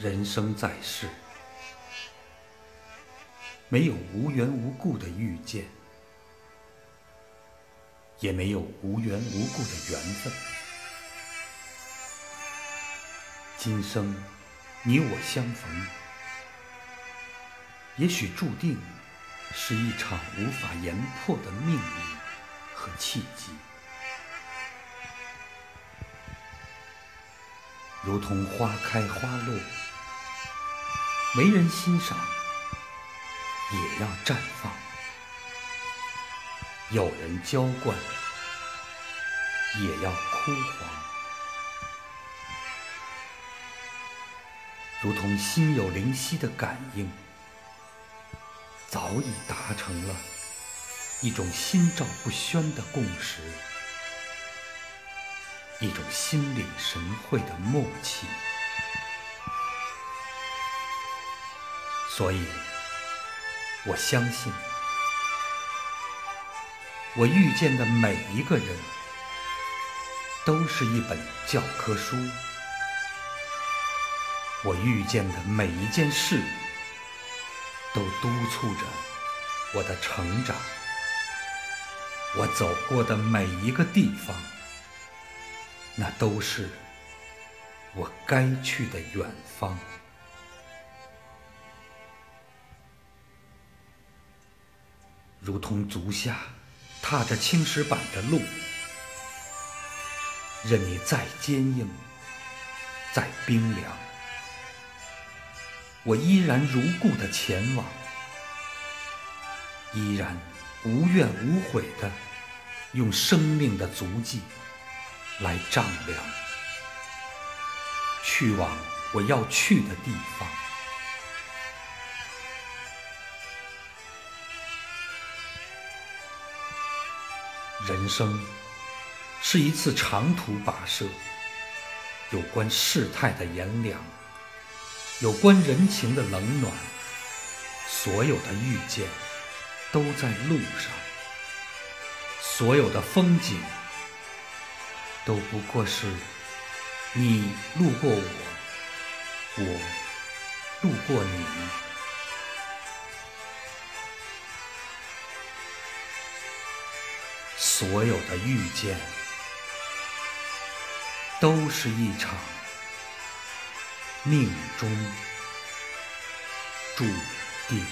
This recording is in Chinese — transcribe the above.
人生在世，没有无缘无故的遇见，也没有无缘无故的缘分。今生你我相逢，也许注定是一场无法言破的命运和契机。如同花开花落，没人欣赏，也要绽放；有人浇灌，也要枯黄。如同心有灵犀的感应，早已达成了一种心照不宣的共识。一种心领神会的默契，所以我相信，我遇见的每一个人，都是一本教科书；我遇见的每一件事，都督促着我的成长；我走过的每一个地方。那都是我该去的远方，如同足下踏着青石板的路，任你再坚硬、再冰凉，我依然如故的前往，依然无怨无悔的用生命的足迹。来丈量，去往我要去的地方。人生是一次长途跋涉，有关世态的炎凉，有关人情的冷暖，所有的遇见都在路上，所有的风景。都不过是你路过我，我路过你。所有的遇见，都是一场命中注定。